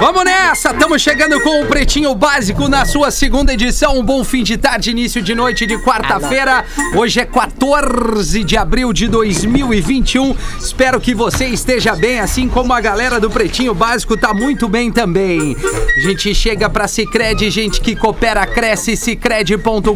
Vamos nessa! Estamos chegando com o Pretinho Básico na sua segunda edição. Um bom fim de tarde, início de noite de quarta-feira. Hoje é 14 de abril de 2021. Espero que você esteja bem, assim como a galera do Pretinho Básico tá muito bem também. A gente chega pra Cicred, gente que coopera, cresce, cicred.com.br.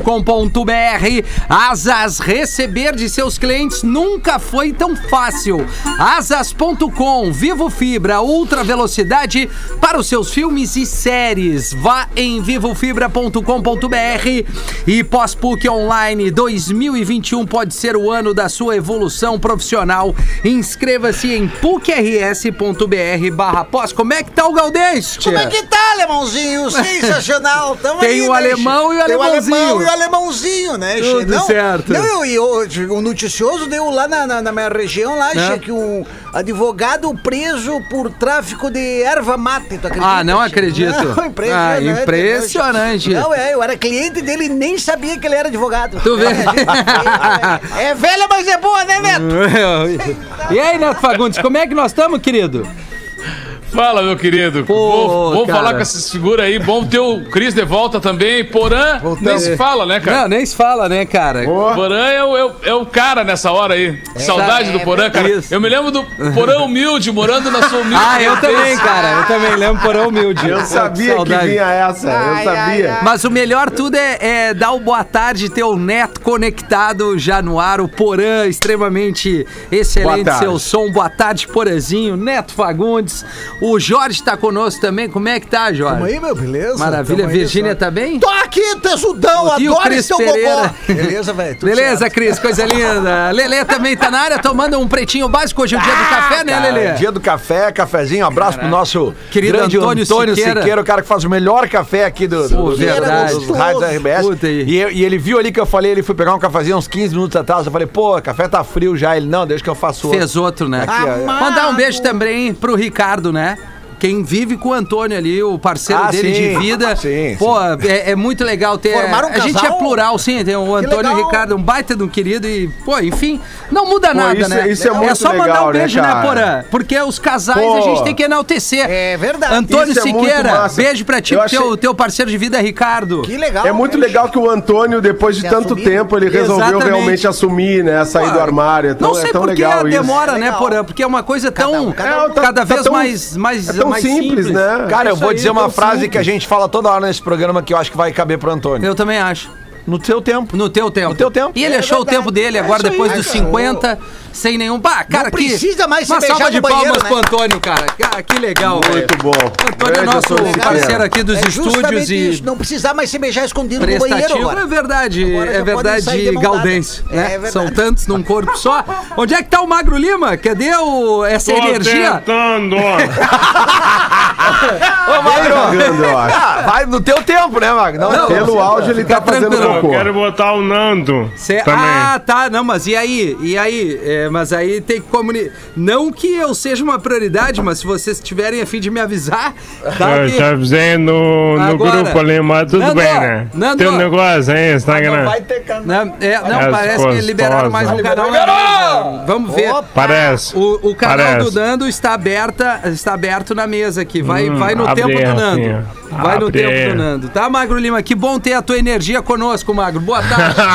Asas, receber de seus clientes nunca foi tão fácil. Asas.com, Vivo Fibra, ultra velocidade para os seus filmes e séries. Vá em vivofibra.com.br e pós-PUC Online 2021 pode ser o ano da sua evolução profissional. Inscreva-se em pucrs.br barra pós. Como é que tá o Gaudense? Como é que tá, alemãozinho? Sensacional. Tamo Tem aí, o né, alemão e o Tem alemãozinho. alemão e o alemãozinho, né? Tudo não, certo. Não, eu, eu, o noticioso deu lá na, na- na minha região, lá, che, que um advogado preso por tráfico de erva mate, tu acredita? Ah, não acredito. Não, impressionante. Ah, né, impressionante. Não, é, eu era cliente dele e nem sabia que ele era advogado. Tu vê? É, é velha, mas é boa, né, Neto? e aí, Neto Fagundes, como é que nós estamos, querido? Fala, meu querido. Pô, bom bom cara. falar com essas figuras aí. Bom ter o Cris de volta também. Porã, nem se fala, né, cara? Não, nem se fala, né, cara? Porã é o, é, o, é o cara nessa hora aí. Saudade do Porã, cara. Isso. Eu me lembro do Porã humilde, morando na sua humilde. Ah, eu também, cara. Eu também lembro porão humilde. Eu sabia Saudade. que vinha essa, eu sabia. Mas o melhor tudo é, é dar o boa tarde, ter o Neto conectado já no ar, o Porã extremamente excelente, Boa seu som. Boa tarde, Porãzinho, Neto Fagundes. O Jorge tá conosco também. Como é que tá, Jorge? Tamo aí, meu, beleza? Maravilha. Tamo aí, Virgínia só- tá bem? Tô aqui, tesudão, adoro esse teu Pereira? Beleza, velho? Beleza, certo. Cris, coisa linda. Lelê também tá na área tomando um pretinho básico. Hoje é o dia do café, né, Cara, Lelê? Dia do café, cafezinho. Abraço pro nosso Querido grande Antônio Antônio, Siqueira. Siqueira. o cara que faz o melhor café aqui do, do, Pô, dos- dos rádios da RBS. Puta aí. E, e ele viu ali que eu falei, ele foi pegar um cafezinho uns 15 minutos atrás. Eu falei, pô, café tá frio já. Ele, não, deixa que eu faço outro. Fez outro, né? Aqui. Mandar um beijo também pro Ricardo, né? Quem vive com o Antônio ali, o parceiro Ah, dele sim. de vida. Sim, Pô, é, é muito legal ter. Formaram um a gente é casal? plural, sim. Tem o Antônio e o. Ricardo, um baita de um querido e, pô, enfim, não muda nada, isso- né? isso é muito só mandar legal, um né, beijo, né, cara? Porã? Porque os casais Pô. a gente tem que enaltecer. É verdade. Antônio Isso é Siqueira, beijo pra ti, pro teu, achei- teu parceiro de vida é Ricardo. Que legal. É muito né? legal que o Antônio, depois de Se tanto assumir. tempo, ele resolveu Exatamente. realmente assumir, né? Sair do armário. Então, Não sei é tão por que legal isso. demora, né. Porã? Porque é uma coisa tão. Cada É, vez tão- mais, é tão mais simples, né? É Cara, eu isso vou aí, dizer uma frase simples. que a gente fala toda hora nesse programa que eu acho que vai caber pro Antônio. Eu também acho. No seu tempo. No teu tempo. No teu tempo. E ele É achou o verdade. tempo dele É agora, aí, depois dos cara. 50, sem nenhum. Pá, cara, que. precisa mais se Uma salva de banheiro, palmas né? pro Antônio, cara. Ah, que legal, velho. Muito bom. Antônio é nosso parceiro aqui dos É estúdios e. isso, não precisar mais se beijar escondido no banheiro Prestativo, agora. é verdade, Agora é verdade dada. gaudense, É né? verdade. São tantos num corpo só. Onde é que tá o Magro Lima? Cadê o, essa energia? tentando. Ô, Magro! Acho. Ah, vai no teu tempo, né, Magro? Não, Não, não. Pelo áudio, ele tá fazendo tranquilo. Eu cocô. quero botar o Nando Cê- também. Ah, tá. Não, mas e aí? E aí? É, mas aí tem que comunicar. Não que eu seja uma prioridade, mas se vocês tiverem a fim de me avisar, tá? eu te avisei no, no Agora. grupo ali, mas tudo Nando, bem, né? Nando. Tem um negócio aí, Instagram. Não, é, não É, parece que liberaram mais um canal. Vamos ver. Parece. O, o canal Parece. do Nando está, aberta, está aberto na mesa aqui. Vai, Hum, vai no tempo do Nando. Rafinha. Vai no tempo aí. do Nando. Tá, Magro Lima? Que bom ter a tua energia conosco, Magro. Boa tarde.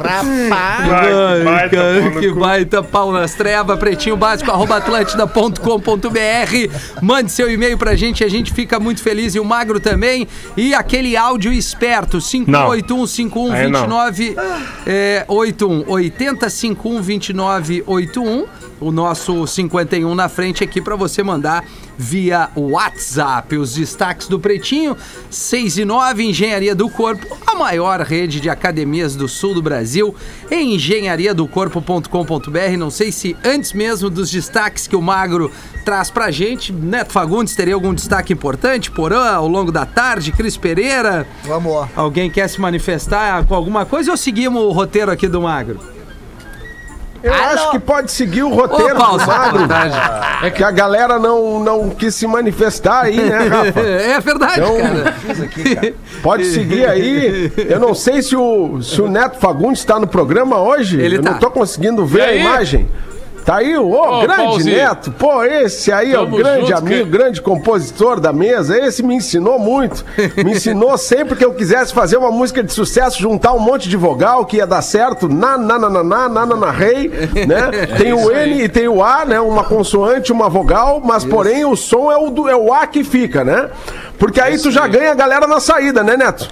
Rapaz. Vai, Ai, baita que baita pau nas trevas, pretinho básico, arroba atlântida.com.br. Mande seu e-mail pra gente, a gente fica muito feliz e o Magro também. E aquele áudio esperto, 581-5129 é, 81 80 51 29 81. O nosso 51 na frente aqui pra você mandar via WhatsApp. Os destaques do Pretinho, 6 e 9, Engenharia do Corpo, a maior rede de academias do sul do Brasil, em engenhariadocorpo.com.br. Não sei se antes mesmo dos destaques que o Magro traz pra gente, Neto Fagundes teria algum destaque importante, Porã, ao longo da tarde, Cris Pereira. Vamos lá. Alguém quer se manifestar com alguma coisa ou seguimos o roteiro aqui do Magro? Eu acho que pode seguir o roteiro Ô, Paulo, do Magro. É que a galera não, não quis se manifestar aí, né, Rafa? É verdade, Então, cara. Pode seguir aí. Eu não sei se o, se o Neto Fagundes está no programa hoje. Ele Eu tá. não tô conseguindo ver a imagem. Tá aí o Ô, grande Pauzinho. Neto. Pô, esse aí é o Tamo grande junto, amigo, que- grande compositor da mesa. Esse me ensinou muito. Me ensinou sempre que eu quisesse fazer uma música de sucesso, juntar um monte de vogal que ia dar certo. Na, na, na, na, na, na, na, na, rei, né? Tem o N e tem o A, né? Uma consoante, uma vogal, mas porém o som é o, do, é o A que fica, né? Porque aí tu já ganha a galera na saída, né, Neto?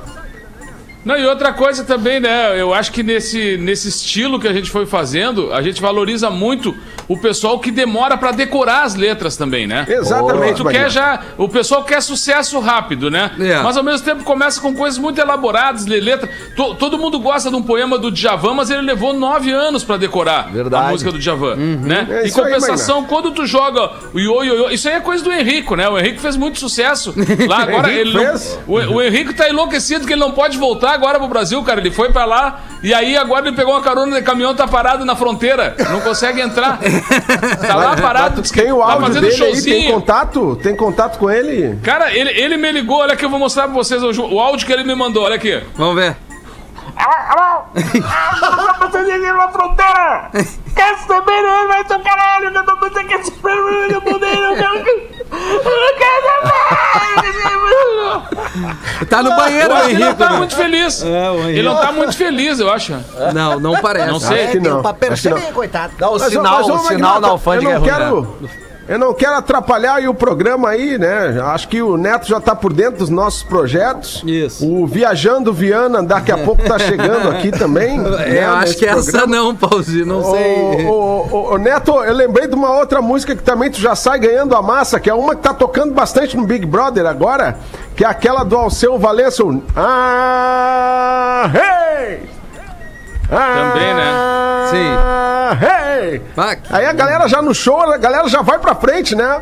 Não, e outra coisa também, né? Eu acho que nesse, nesse estilo que a gente foi fazendo, a gente valoriza muito o pessoal que demora pra decorar as letras também, né? Exatamente, Tu quer já. O pessoal quer sucesso rápido, né? É. Mas ao mesmo tempo começa com coisas muito elaboradas, letra. To- todo mundo gosta de um poema do Djavan, mas ele levou nove anos pra decorar Verdade. a música do Djavan, né? É em isso aí, compensação, quando tu joga o io, io, io, isso aí é coisa do Henrico, né? O Henrico fez muito sucesso lá. Agora ele não- o, o Henrico tá enlouquecido que ele não pode voltar agora pro Brasil, cara. Ele foi pra lá e aí agora ele pegou uma carona de caminhão, tá parado na fronteira. Não consegue entrar. Tá lá parado, que Tem o tá áudio fazendo dele aí, tem showzinho. contato? Tem contato com ele? Cara, ele, ele me ligou, olha aqui, eu vou mostrar pra vocês o, o áudio que ele me mandou, olha aqui. Vamos ver. Viram na fronteira! Quer saber? Vai ser caralho! Que eu tô quero quero! Tá no banheiro, o acho que ele não Henrique. tá né? muito feliz. É, Henrique. Ele não tá muito feliz, eu acho. Não, não parece. Não sei. É, que não, pra acho que perceber, não. coitado. Não, o Mas, sinal, mas, o sinal da alfândega é eu não ruim, né? Eu não quero atrapalhar aí o programa aí, né? Acho que o Neto já tá por dentro dos nossos projetos. Isso. O Viajando Viana daqui a pouco tá chegando aqui também. É, eu acho que essa não, Pauzinho, não sei. Ô, ô, ô, ô, Neto, eu lembrei de uma outra música que também tu já sai ganhando a massa, que é uma que tá tocando bastante no Big Brother agora, que é aquela do Alceu Valença. o Ah, hey! Ah, Também, né? Sim. Hey! Ah, que- Aí a galera já no show, a galera já vai pra frente, né?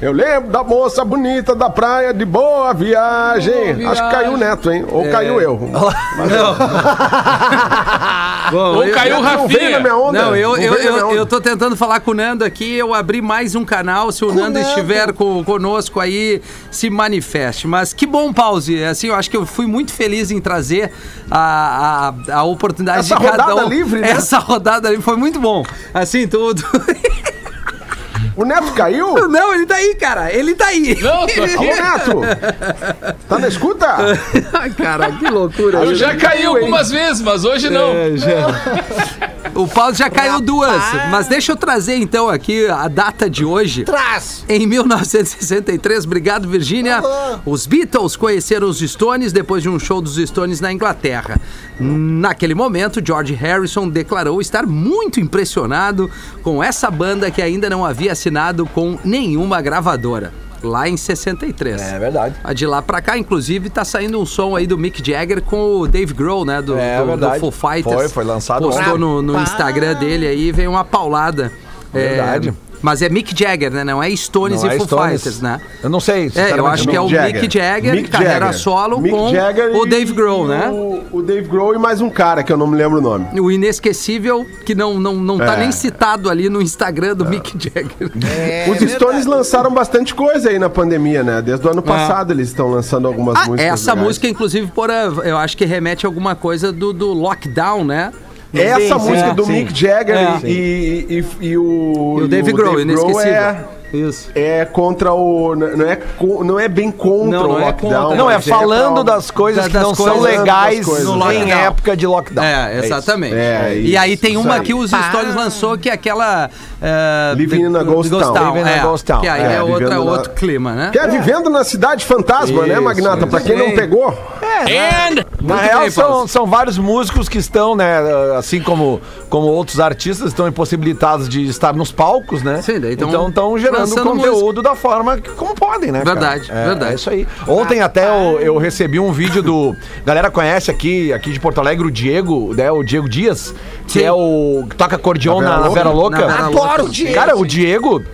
Eu lembro da moça bonita da praia de boa viagem. Boa Acho que caiu o Neto, hein? Ou caiu eu. Bom, Ou eu- caiu o Não veio na minha Rafinha. onda. Não, eu, eu, minha eu, onda. eu tô tentando falar com o Nando aqui. Eu abri mais um canal. Se o Nando, Nando. estiver co- conosco aí, se manifeste. Mas que bom, Pause. Assim, eu acho que eu fui muito feliz em trazer a, a, a oportunidade Essa de cada rodada um. livre, né? Essa rodada livre foi muito bom. Assim, tudo. O Neto caiu? Não, ele tá aí, cara. Ele tá aí. Não, tô aqui. Neto! Tá na escuta? Ai, cara, que loucura. Eu já caí algumas vezes, mas hoje não. É, já. O Paulo já caiu duas. Mas deixa eu trazer então aqui a data de hoje. Traz! Em 1963, obrigado Virgínia, os Beatles conheceram os Stones depois de um show dos Stones na Inglaterra. Naquele momento, George Harrison declarou estar muito impressionado com essa banda que ainda não havia assinado com nenhuma gravadora. Lá em 63. É verdade. A De lá pra cá, inclusive, tá saindo um som aí do Mick Jagger com o Dave Grohl, né? Do, É do, do verdade. Full Fighters. Foi, foi lançado Postou no, no Instagram dele aí, veio uma paulada. É, Verdade. Mas é Mick Jagger, né? Não é Stones Não e é Full Stones. Fighters, né? Eu não sei. É, eu acho que é o Mick Mick Jagger, Mick carreira Jagger. solo Mick com Jagger o Dave Grohl, né? O, o Dave Grohl e mais um cara que eu não me lembro o nome. O inesquecível, que não, não, não tá É. nem citado ali no Instagram do Mick Jagger. É Os Stones lançaram bastante coisa aí na pandemia, né? Desde o ano passado eles estão lançando algumas Ah, músicas. essa legais. música, inclusive, por eu acho que remete a alguma coisa do, do lockdown, né? Essa música do sim. Mick Jagger É. e, e, e o. E o Dave Grohl, inesquecível. É, Isso. é contra o. Não é, não é bem contra Não, o não é lockdown. contra. Não, é mas falando pra- das coisas Da- que das não são coisas- legais das coisas. No em época de lockdown. É, isso. exatamente. É, e aí isso, tem uma isso que os Stones lançou, que é aquela. é, Living in a The- Ghost Town. Living a é, Ghost Town. Que aí É, é, outra, vivendo na- outro clima, né? Que é vivendo na cidade fantasma, né, Isso, Magnata? Pra quem não pegou. And Na real, são, são vários músicos que estão, né, assim como, como outros artistas, estão impossibilitados de estar nos palcos, né? Sim, daí tão então estão gerando lançando conteúdo da forma que, como podem, né? cara? Verdade, é, verdade. É isso aí. Ontem até eu, eu recebi um vídeo do. Galera conhece aqui, aqui de Porto Alegre, o Diego, né? O Diego Dias, que Sim. é o. que toca acordeon Na Vera na, Vera Louca? Louca. Na Vera Adoro o Diego. Cara, o Diego.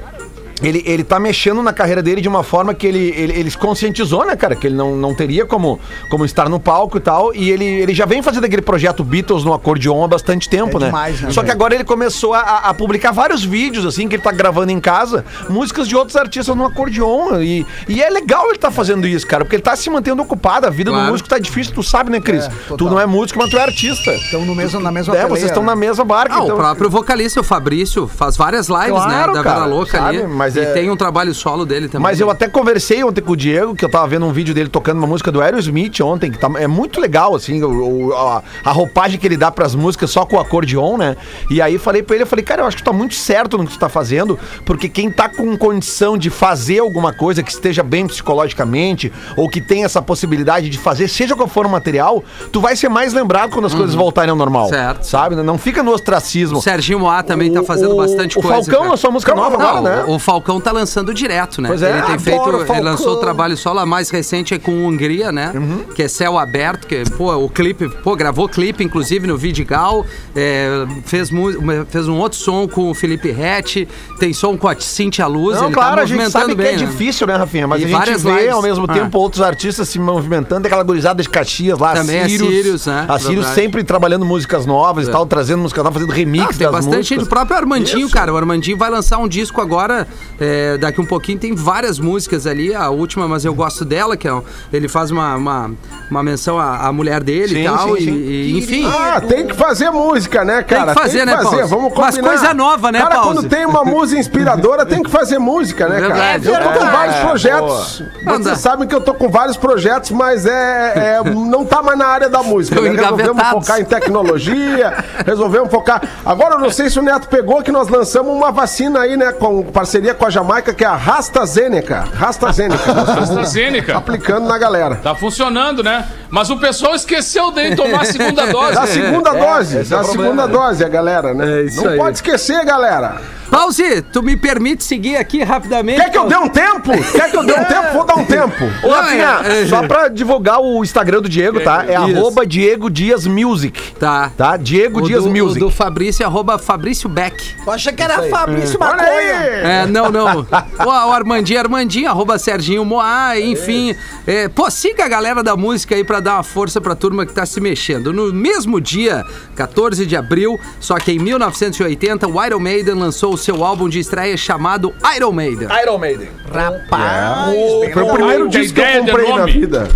Ele, ele tá mexendo na carreira dele de uma forma que ele, ele, ele se conscientizou, né, cara? Que ele não, não teria como, como estar no palco e tal. E ele, ele já vem fazendo aquele projeto Beatles no acordeon há bastante tempo, É né? demais, né, Só que agora ele começou a, a publicar vários vídeos, assim, que ele tá gravando em casa, músicas de outros artistas no acordeon. E, e é legal ele tá fazendo isso, cara, porque ele tá se mantendo ocupado. A vida Claro. do músico tá difícil, tu sabe, né, Cris? É, tu não é músico, mas tu é artista. Estão no mesmo, na mesma É, vocês estão na mesma barca. Ah, então- o próprio vocalista, o Fabrício, faz várias lives, Claro, né? Da cara, Vera Louca sabe? ali. Mas e é- tem um trabalho solo dele também. Mas eu até conversei ontem com o Diego, que eu tava vendo um vídeo dele tocando uma música do Aerosmith ontem, que tá, é muito legal, assim, o, o- a, a roupagem que ele dá pras músicas só com o acordeon, né? E aí falei pra ele, eu falei, cara, eu acho que tu tá muito certo no que tu tá fazendo, porque quem tá com condição de fazer alguma coisa que esteja bem psicologicamente, ou que tem essa possibilidade de fazer, seja qual for o material, tu vai ser mais lembrado quando as coisas voltarem ao normal. Uhum. Certo. Sabe? Não fica no ostracismo. O Serginho Moá também tá O- fazendo o- bastante o coisa. Falcão cara. lançou música nova Não, agora, né? O Falcão tá lançando direto, né? Pois é, ele tem feito. Ele lançou o trabalho solo, a mais recente é com Hungria, né? Uhum. Que é Céu Aberto, que, pô, o clipe, pô, gravou clipe, inclusive, no Vidigal. é, fez, fez um outro som com o Felipe Rett, tem som com a Cintia Luz. Não, ele claro, tá a gente sabe bem. que é né? difícil, né, Rafinha? Mas E a gente vê lives. ao mesmo Ah. tempo outros artistas se movimentando, aquela gurizada de Caxias lá, Também a Sirius, né? A Sirius sempre trabalhando músicas novas e tal, trazendo músicas novas, fazendo remix Ah, tem das bastante músicas. gente. O próprio Armandinho, cara. O Armandinho vai lançar um disco agora, é, daqui um pouquinho. Tem várias músicas ali. A última, mas eu gosto dela, que é, ele faz uma, uma, uma menção à, à mulher dele Sim, e tal. sim, e- sim. e, enfim. Ah, tem que fazer música, né, cara? que fazer, né, Pause? Vamos Mas combinar. coisa nova, né, Cara, Pause? quando tem uma musa inspiradora, tem que fazer música, né, cara? Verdade. eu tô com vários é, projetos. boa. Vocês sabem que eu tô com vários projetos, mas é, é- não tá mais na área da música. Né? Resolvemos focar em tecnologia, resolvemos focar. Agora, eu não sei se o Neto pegou que nós lançamos uma vacina aí, né, com parceria com a Jamaica, que é a. AstraZeneca. Nós estamos AstraZeneca. aplicando na galera. Tá funcionando, né? Mas o pessoal esqueceu de tomar a segunda dose. Da segunda dose, esse é da problema, segunda né? dose, a galera, né? É isso não aí. pode esquecer, galera. Pause, tu me permite seguir aqui rapidamente? Quer que eu dê um tempo? Quer que eu dê um tempo? Vou dar um tempo. Ô, Rafinha, é, é. só pra divulgar o Instagram do Diego, tá? É Isso. arroba Diego Dias Music. Tá. Tá? Diego O Dias do, Music. o do Fabrício, arroba Fabrício Beck. Eu achei que era Fabrício Maconha. aí! É, não, não. O, o Armandinho, Armandinho, arroba Serginho Moá, enfim. É, pô, siga a galera da música aí pra dar uma força pra turma que tá se mexendo. No mesmo dia, 14 de abril, só que em 1980, o Iron Maiden lançou o seu álbum de estreia chamado Iron Maiden. Iron Maiden. Rapaz. Foi o primeiro disco que eu comprei na vida.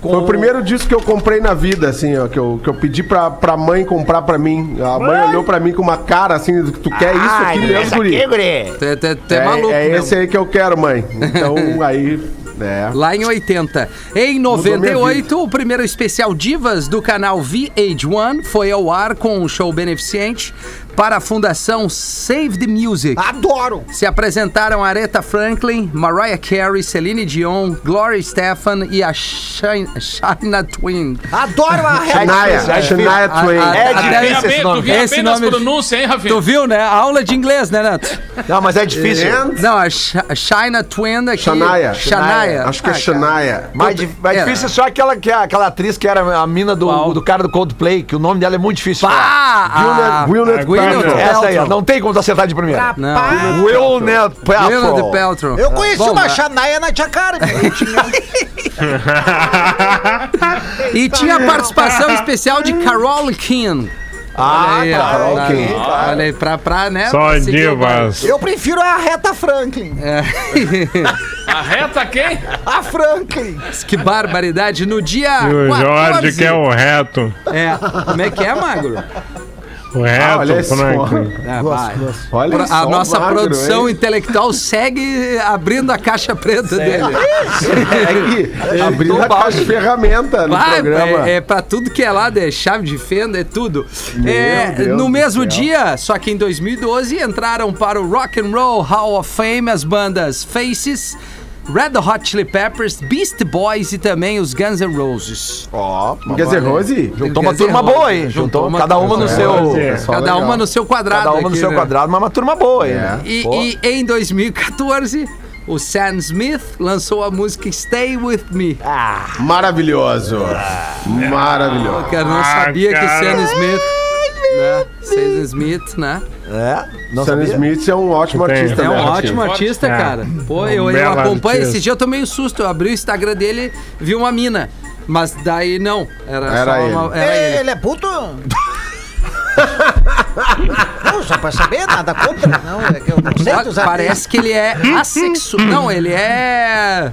Foi o primeiro disco que eu comprei na vida, assim, ó. Que eu, que eu pedi pra, pra mãe comprar pra mim. A mãe olhou pra mim com uma cara assim, tu quer isso aqui mesmo, guri? Tu é, é- é É, maluco, é esse aí que eu quero, mãe. Então, aí, é. Lá em 80. Em Mudou minha 98, o primeiro especial Divas do canal VH1 foi ao ar com um show beneficente para a fundação Save the Music. Adoro. Se apresentaram Aretha Franklin, Mariah Carey, Celine Dion, Gloria Estefan e a Shina Twin. Adoro a Shania. Shania Twain. a- É a- Tu até vê esse bem- tu nome. vê Esse apenas nome- pronúncia, hein, Rafinha? Tu viu, né? A aula de inglês, né, Neto? Não, mas é difícil. And- Não, a, Sh a Shina Twin aqui. Shania. Shania. Acho que é Ah. Shania. Mais, di- mais É. difícil é só aquela, que, aquela atriz que era a mina do, do cara do Coldplay, que o nome dela é muito difícil. Pá! Gwyneth- a- Essa aí, ó, não tem como tu acertar de primeira. Não. Will Net Gwyneth Paltrow. Eu conheci Bom, uma Xanaia na Tia Karen. E tinha a participação especial de Carol King. Ah, Olha aí, tá, ó. ok. Olha aí, pra, pra, né? Só pra seguir o divas. Eu prefiro a Reta Franklin. A reta quem? A Franklin. que barbaridade. No dia E o 14... Jorge que é o reto. É, como é que é, Magro? Ah, olha esse Franklin. É, vai. Olha Pro- só A o nossa magro, produção hein? intelectual segue abrindo a caixa preta dele. É que abrindo a caixa de ferramenta no Vai, programa. é, é pra tudo que é lado, é chave de fenda, é tudo. É, no mesmo dia, só que em 2012, entraram para o Rock and Roll Hall of Fame as bandas Faces, Red Hot Chili Peppers, Beast Boys e também os Guns N' Roses. Ó, Quer dizer, Rose? juntou uma Quer dizer, turma Rose, boa aí. juntou Juntou uma cada uma no turma. seu. É. Cada legal. uma no seu quadrado. Cada uma no seu né? quadrado, mas uma turma boa aí. né? E, e em 2014, o Sam Smith lançou a música Stay With Me. Maravilhoso. Maravilhoso. Cara, não Ah, sabia que cara. Sam Smith né? Sam Smith, né? É? Não Sam sabia? Smith é um ótimo Tem. artista. É um né? ótimo artista, É. cara. Pô, Um eu, eu acompanho. artista. Esse dia eu tomei um susto. Eu abri o Instagram dele vi uma mina. Mas daí não. Era, Era só ele. uma. Era É, ele. ele é puto? não, só pra saber, nada contra. Não, é que eu não sei dos Parece que ele é assexual. Não, ele é.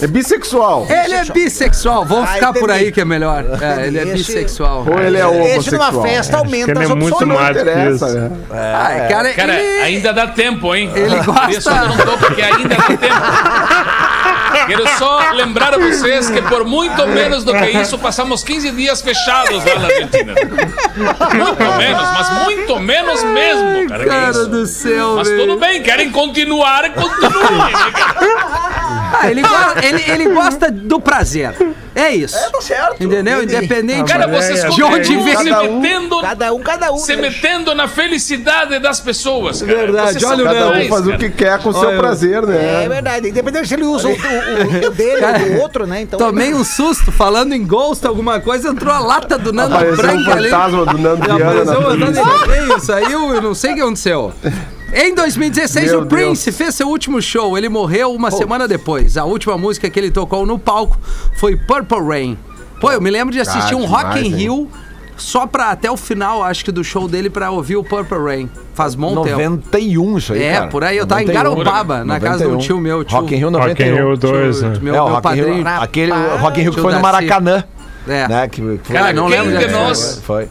É bissexual. Ele é bissexual. Vamos Ah, ficar por aí que é melhor. É, ele é bissexual. Ou ele é Esse numa homossexual. festa aumenta ele as é muito opções. Não mais- interessa, Isso. né? Ah, cara, Cara, ele... ainda dá tempo, hein? Ele gosta- só um toque, porque ainda dá tempo. Quero só lembrar a vocês que por muito menos do que isso, passamos 15 dias fechados lá na Argentina. Muito menos, mas muito menos mesmo, cara. que Cara isso. do céu, Mas tudo bem, querem continuar, continuem. né, cara? Ah, ele, go- ele, ele gosta do prazer. É isso. Tá certo. Entendeu? Independente Cara, vocês é- de onde vem se cada um- metendo, Cada um, cada um. se né? metendo na felicidade das pessoas. Cara. Verdade, Vocês olha o Cada um faz o cara. que quer com o seu prazer, É né? verdade, independente se ele usa o, o- o dele ou do outro, né? Então. Tomei um susto falando em Ghost, alguma coisa, entrou a lata do Nando um Branca ali. fantasma do Nando Já Viana apareceu na andando, frente. ele veio, saiu, eu não sei o que aconteceu. Em 2016, Meu o Prince fez seu último show. Ele morreu uma semana depois. A última música que ele tocou no palco foi Purple Rain. Pô, eu me lembro de assistir Ah, um Rock in demais, hein? Rio só pra até o final, acho que do show dele pra ouvir o Purple Rain. Faz bom tempo. 91 isso aí, É, cara. por aí. Eu tava em 91. Garopaba, na casa de um tio meu. Tio, Rock in Rio Rock in 91. Rio 2, né? Meu, é, o meu Rock in Rio, padrinho. aquele Rock in Rio que foi no. Maracanã, É. né? Que, que Cara, não quem lembro de de- nós, Foi.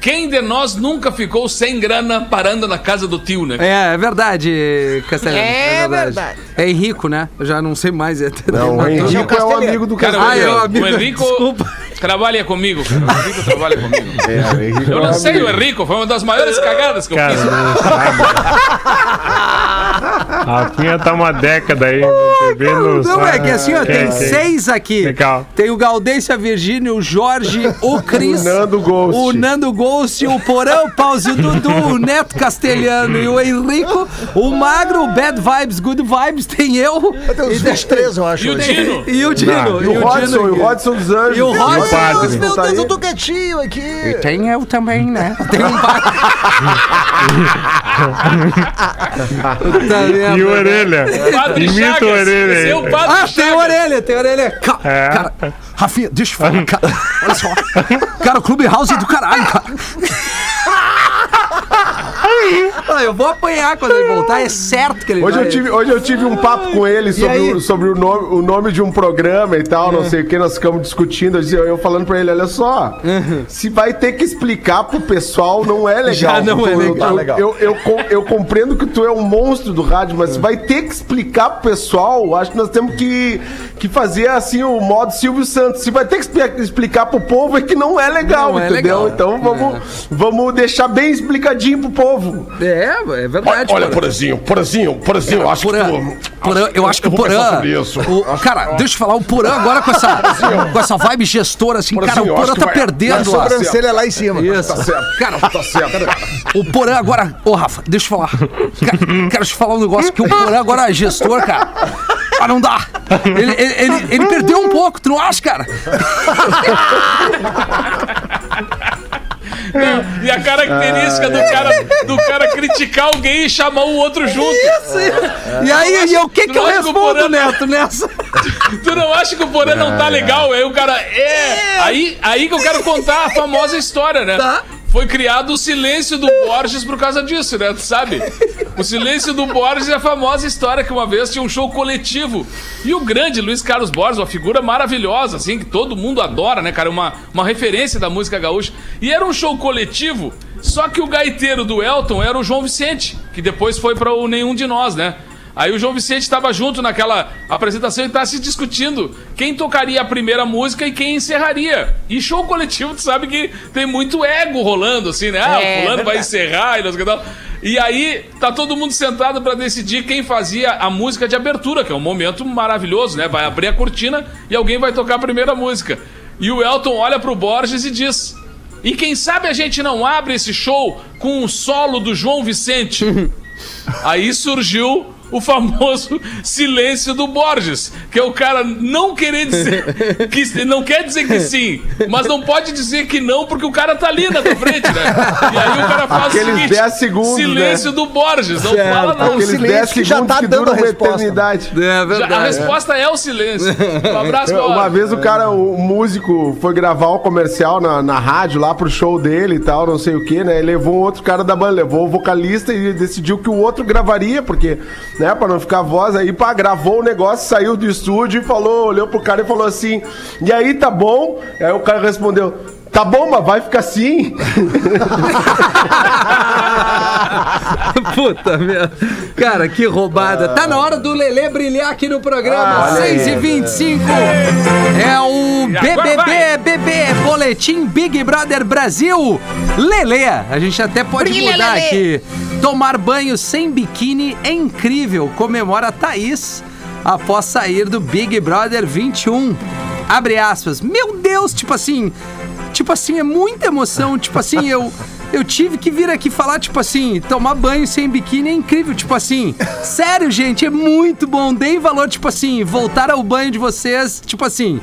Quem de nós nunca ficou sem grana parando na casa do tio, né? É, é verdade, Castelhano. É verdade. É Henrico, né? Eu já não sei mais. É Não, o Henrico é o amigo do Cara, Ah, é o amigo- o Henrico desculpa. trabalha comigo, cara. O Henrico trabalha comigo. É, o Henrico Eu é não sei, amigo. o Henrico foi uma das maiores cagadas que eu Cara, fiz. Rafinha tá uma década aí. O bebê não, Não, é que assim, ó, Quem- tem quem- seis aqui. Legal. Tem o Gaudêncio, a Virgínia, o Jorge, o Cris. O Nando Ghost. O Nando Ghost, o Porão, o Pause, o Dudu, o Neto Castelhano e o Henrico. O Magro, o Bad Vibes, Good Vibes, tem eu. Tem uns 23, eu acho. E o. Dino? E o Dino. E o Rodson, e o. Rodson dos Anjos. E o Rodson. Meu tá Deus, aí. eu tô quietinho aqui. Tem eu também, né? Tem um padre. E o orelha. Padre Imita Chagas. o orelha Esse é. Padre Ah, tem orelha, tem orelha. Ca- É. Cara, Rafinha, deixa eu falar, cara. Olha só. Cara, o Clubhouse é do caralho, cara. Ah, eu vou apanhar quando ele voltar, é certo que ele Hoje vai. eu, tive, hoje eu tive um papo com ele sobre, o, sobre o, nome, o nome de um programa e tal, não sei o que, nós ficamos discutindo. Eu, eu falando pra ele, olha só, se vai ter que explicar pro pessoal, não é legal. Já não é Eu- legal. Eu, eu, eu, eu compreendo que tu é um monstro do rádio, mas se vai ter que explicar pro pessoal, acho que nós temos que, que fazer assim o modo Silvio Santos. Se vai ter que expli- explicar pro povo, é que não é legal, Não é entendeu? legal. Então vamos, vamos deixar bem explicadinho pro povo. É, é verdade. Olha, Porã. Porazinho, Porazinho, Porazinho, eu acho Porã, que tu... Porã, eu acho que o vou pensar Porã. o- cara, deixa eu falar, o Porã agora com essa, com essa vibe gestora, assim, cara, o eu Porã que tá vai- perdendo vai a. Sobrancelha lá em cima. Isso. Tá certo. Cara, Tá certo. o Porã agora. Ô, Rafa, deixa eu falar. Cara, quero te falar um negócio que o Porã agora é gestor, cara. Ah, não dá. Ele, ele, ele, ele perdeu um pouco, tu não acha, cara? Não, e a característica do cara, do cara criticar alguém e chamar o outro junto. Isso. E aí, e o que, que eu respondo, Porã. Neto, nessa? Tu não acha que o Porã não tá legal? Aí o cara. É! Aí, aí que eu quero contar a famosa história, né? Tá. Foi criado o silêncio do Borges por causa disso, né? Tu sabe? O silêncio do Borges é a famosa história que uma vez tinha um show coletivo. E o grande Luiz Carlos Borges, uma figura maravilhosa, assim, que todo mundo adora, né, cara? Uma, uma referência da música gaúcha. E era um show coletivo, só que o gaiteiro do Elton era o João Vicente, que depois foi para o Nenhum de Nós, né? Aí o João Vicente estava junto naquela apresentação e estava se discutindo quem tocaria a primeira música e quem encerraria. E show coletivo, tu sabe que tem muito ego rolando, assim, né? Ah, É, o fulano vai verdade. encerrar e não sei o que tal. E aí tá todo mundo sentado para decidir quem fazia a música de abertura, que é um momento maravilhoso, né? Vai abrir a cortina e alguém vai tocar a primeira música. E o Elton olha pro Borges e diz: E quem sabe a gente não abre esse show com um solo do João Vicente? Aí surgiu o famoso silêncio do Borges, que é o cara não querer dizer que não quer dizer que sim, mas não pode dizer que não porque o cara tá ali na tua frente, né? E aí o cara faz Aqueles o seguinte, 10 segundos, silêncio do Borges, não Certo. fala nada. Aqueles silêncio 10 que já tá que dando a uma resposta. eternidade. É Já- verdade. a resposta é o silêncio. Um abraço, Uma vez o cara, o músico, foi gravar um comercial na, na rádio lá pro show dele e tal, não sei o que, né? Ele levou um outro cara da banda, levou o vocalista e decidiu que o outro gravaria, porque, né, pra não ficar voz aí, pá, gravou o negócio, saiu do estúdio e falou, olhou pro cara e falou assim: E aí, tá bom? Aí o cara respondeu. Tá bom, mas vai ficar assim. Puta merda. Cara, que roubada. Tá na hora do Lelê brilhar aqui no programa. Ah, olha 6 e aí. 25 É o BBB. BB, Boletim Big Brother Brasil. Lelê, a gente até pode Brilha, mudar Lelê. aqui. Tomar banho sem biquíni é incrível. Comemora Thaís após sair do Big Brother 21. Abre aspas. Meu Deus, tipo assim. Tipo assim, é muita emoção. Tipo assim, eu. Eu tive que vir aqui falar, tipo assim, tomar banho sem biquíni é incrível. Tipo assim, sério, gente, é muito bom. Deem valor, tipo assim, voltar ao banho de vocês. Tipo assim,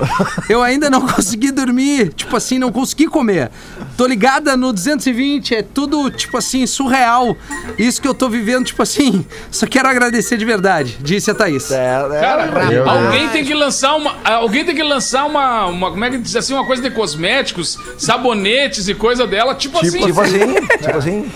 eu ainda não consegui dormir. Tipo assim, não consegui comer. Tô ligada no 220, é tudo, tipo assim, surreal. Isso que eu tô vivendo, tipo assim, só quero agradecer de verdade, disse a Thaís. É, é, Cara, Meu alguém tem que lançar uma. Alguém tem que lançar uma. uma como é que diz assim? Uma coisa de cosméticos, sabonetes e coisa dela, tipo, assim. tipo assim, tipo assim.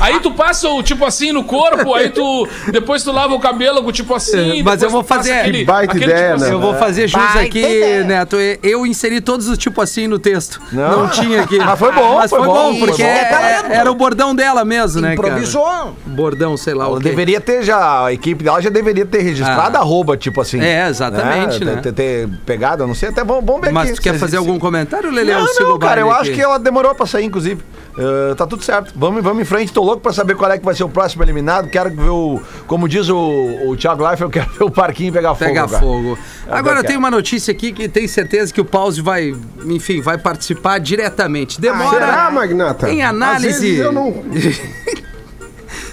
Aí tu passa o tipo assim no corpo, aí tu. Depois tu lava o cabelo com tipo assim. É, mas eu vou fazer- Que baita ideia, né? Eu vou fazer jus Baita aqui, ideia. Neto. Eu inseri todos os tipo assim no texto. Não, Não. tinha aqui. Mas foi bom, Mas foi, foi bom, bom, porque foi bom. é- era o bordão dela mesmo, né, cara? Improvisou. Bordão, sei lá Ela o quê. deveria ter já, a equipe dela já deveria ter registrado Ah. arroba, tipo assim. É, exatamente, né? Ter, ter pegado, eu não sei, até vamos, vamos ver Mas aqui tu quer fazer se- algum comentário, Lele? Não, não, cara, eu acho que ela demorou pra sair, inclusive. Uh, tá tudo certo. Vamos, vamos em frente. Tô louco pra saber qual é que vai ser o próximo eliminado. Quero ver o. Como diz o, o Thiago Leifert, eu quero ver o parquinho pegar fogo. Pega cara. fogo. Agora ver, tem uma notícia aqui que tem certeza que o Pause vai, enfim, vai participar diretamente. Demora Será, Magnata? em Às análise. vezes eu não.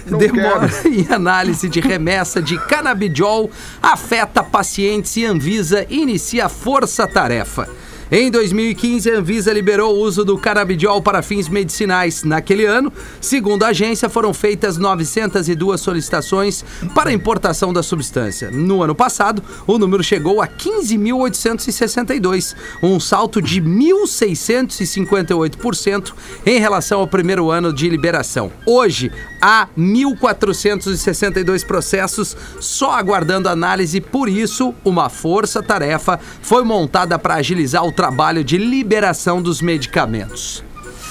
não Demora quero. em análise de remessa de canabidiol afeta pacientes e Anvisa inicia força-tarefa. Em 2015, a Anvisa liberou o uso do canabidiol para fins medicinais. Naquele ano, segundo a agência, foram feitas 902 solicitações para importação da substância. No ano passado, o número chegou a 15.862, um salto de 1.658% em relação ao primeiro ano de liberação. Hoje, há 1.462 processos só aguardando análise, por isso, uma força-tarefa foi montada para agilizar o trabalho de liberação dos medicamentos.